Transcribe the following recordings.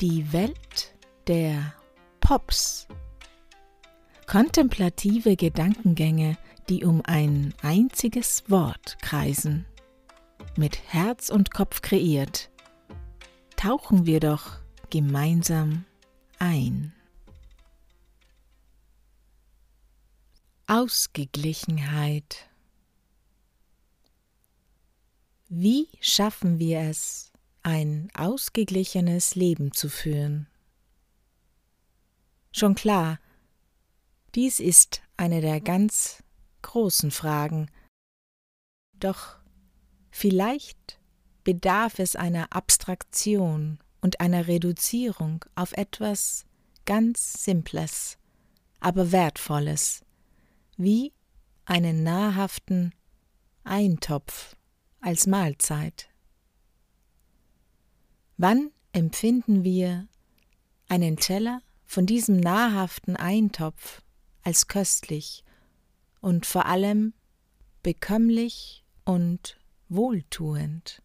Die Welt der Pops. Kontemplative Gedankengänge, die um ein einziges Wort kreisen. Mit Herz und Kopf kreiert, tauchen wir doch gemeinsam ein. Ausgeglichenheit. Wie schaffen wir es, ein ausgeglichenes Leben zu führen? Schon klar, dies ist eine der ganz großen Fragen. Doch vielleicht bedarf es einer Abstraktion und einer Reduzierung auf etwas ganz Simples, aber Wertvolles, wie einen nahrhaften Eintopf als Mahlzeit. Wann empfinden wir einen Teller von diesem nahrhaften Eintopf als köstlich und vor allem bekömmlich und wohltuend?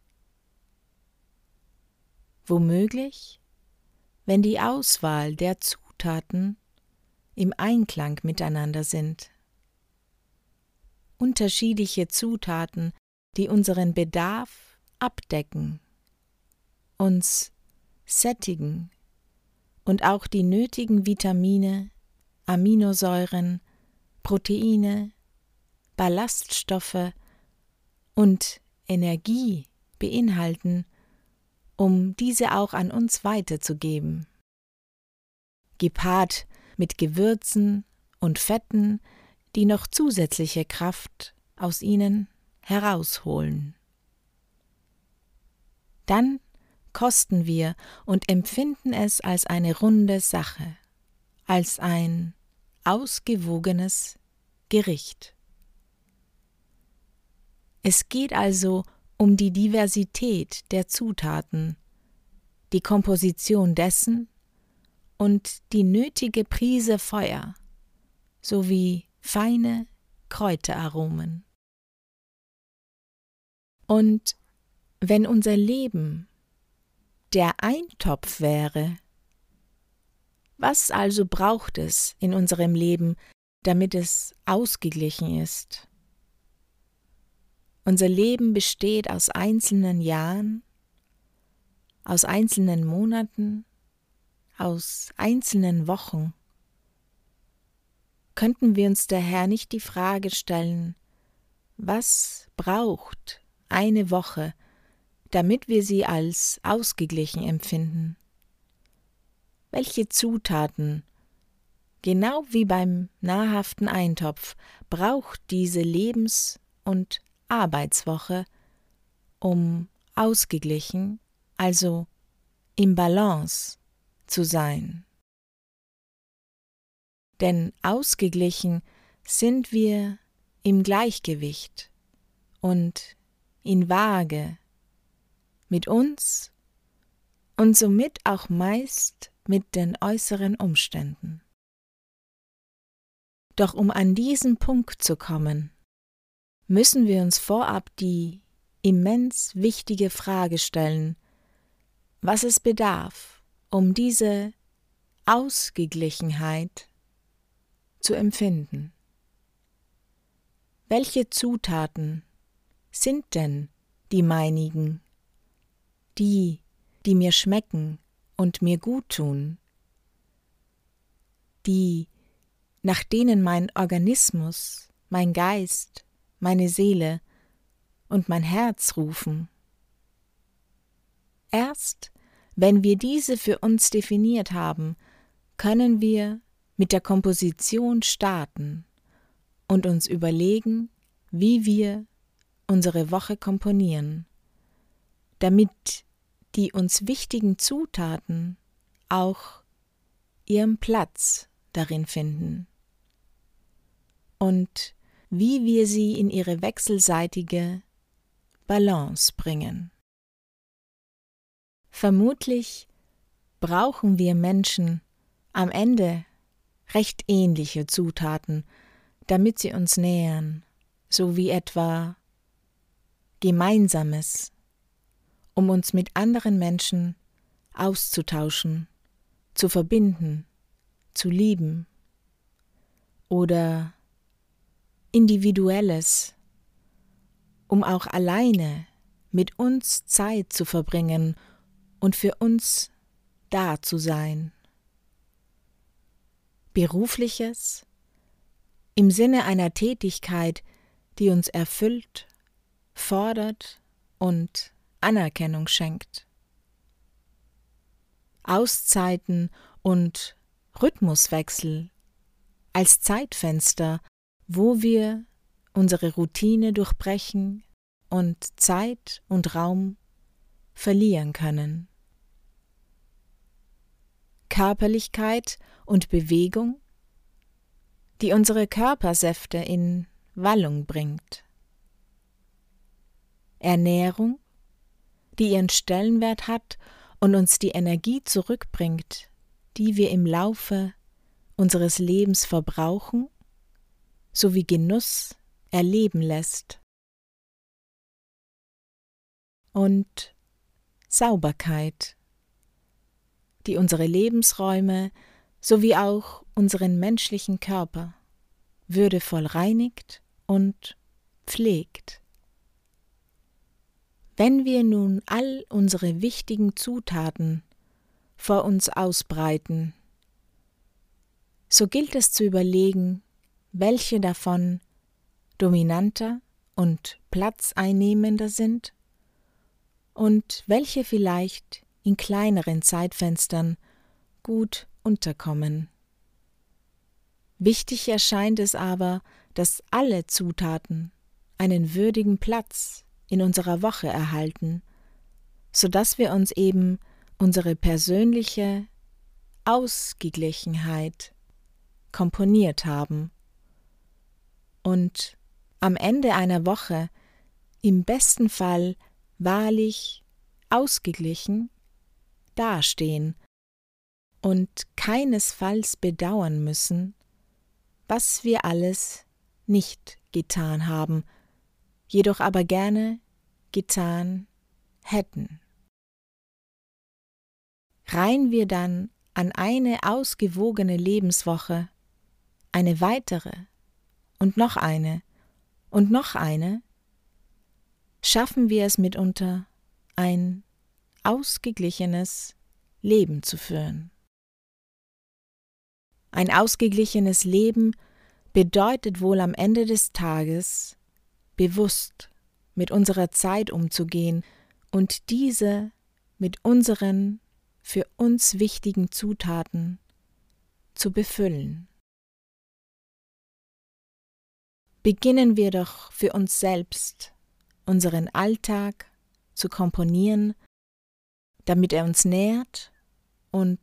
Womöglich, wenn die Auswahl der Zutaten im Einklang miteinander sind. Unterschiedliche Zutaten die unseren Bedarf abdecken, uns sättigen und auch die nötigen Vitamine, Aminosäuren, Proteine, Ballaststoffe und Energie beinhalten, um diese auch an uns weiterzugeben. Gepaart mit Gewürzen und Fetten, die noch zusätzliche Kraft aus ihnen herausholen. Dann kosten wir und empfinden es als eine runde Sache, als ein ausgewogenes Gericht. Es geht also um die Diversität der Zutaten, die Komposition dessen und die nötige Prise Feuer sowie feine Kräuteraromen. Und wenn unser Leben der Eintopf wäre, was also braucht es in unserem Leben, damit es ausgeglichen ist? Unser Leben besteht aus einzelnen Jahren, aus einzelnen Monaten, aus einzelnen Wochen. Könnten wir uns daher nicht die Frage stellen, was braucht eine Woche, damit wir sie als ausgeglichen empfinden. Welche Zutaten, genau wie beim nahrhaften Eintopf, braucht diese Lebens- und Arbeitswoche, um ausgeglichen, also im Balance zu sein? Denn ausgeglichen sind wir im Gleichgewicht und in Waage mit uns und somit auch meist mit den äußeren Umständen. Doch um an diesen Punkt zu kommen, müssen wir uns vorab die immens wichtige Frage stellen, was es bedarf, um diese Ausgeglichenheit zu empfinden. Welche Zutaten sind denn die meinigen, die, die mir schmecken und mir gut tun, die, nach denen mein Organismus, mein Geist, meine Seele und mein Herz rufen. Erst wenn wir diese für uns definiert haben, können wir mit der Komposition starten und uns überlegen, wie wir unsere Woche komponieren, damit die uns wichtigen Zutaten auch ihren Platz darin finden und wie wir sie in ihre wechselseitige Balance bringen. Vermutlich brauchen wir Menschen am Ende recht ähnliche Zutaten, damit sie uns nähern, so wie etwa Gemeinsames, um uns mit anderen Menschen auszutauschen, zu verbinden, zu lieben oder Individuelles, um auch alleine mit uns Zeit zu verbringen und für uns da zu sein. Berufliches im Sinne einer Tätigkeit, die uns erfüllt, fordert und Anerkennung schenkt. Auszeiten und Rhythmuswechsel als Zeitfenster, wo wir unsere Routine durchbrechen und Zeit und Raum verlieren können. Körperlichkeit und Bewegung, die unsere Körpersäfte in Wallung bringt. Ernährung, die ihren Stellenwert hat und uns die Energie zurückbringt, die wir im Laufe unseres Lebens verbrauchen, sowie Genuss erleben lässt. Und Sauberkeit, die unsere Lebensräume sowie auch unseren menschlichen Körper würdevoll reinigt und pflegt. Wenn wir nun all unsere wichtigen Zutaten vor uns ausbreiten, so gilt es zu überlegen, welche davon dominanter und platzeinnehmender sind und welche vielleicht in kleineren Zeitfenstern gut unterkommen. Wichtig erscheint es aber, dass alle Zutaten einen würdigen Platz in unserer Woche erhalten, so dass wir uns eben unsere persönliche Ausgeglichenheit komponiert haben und am Ende einer Woche im besten Fall wahrlich ausgeglichen dastehen und keinesfalls bedauern müssen, was wir alles nicht getan haben, jedoch aber gerne getan hätten. Reihen wir dann an eine ausgewogene Lebenswoche eine weitere und noch eine und noch eine, schaffen wir es mitunter, ein ausgeglichenes Leben zu führen. Ein ausgeglichenes Leben bedeutet wohl am Ende des Tages bewusst mit unserer Zeit umzugehen und diese mit unseren für uns wichtigen Zutaten zu befüllen. Beginnen wir doch für uns selbst unseren Alltag zu komponieren, damit er uns nährt und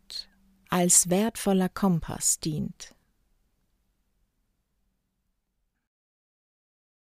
als wertvoller Kompass dient.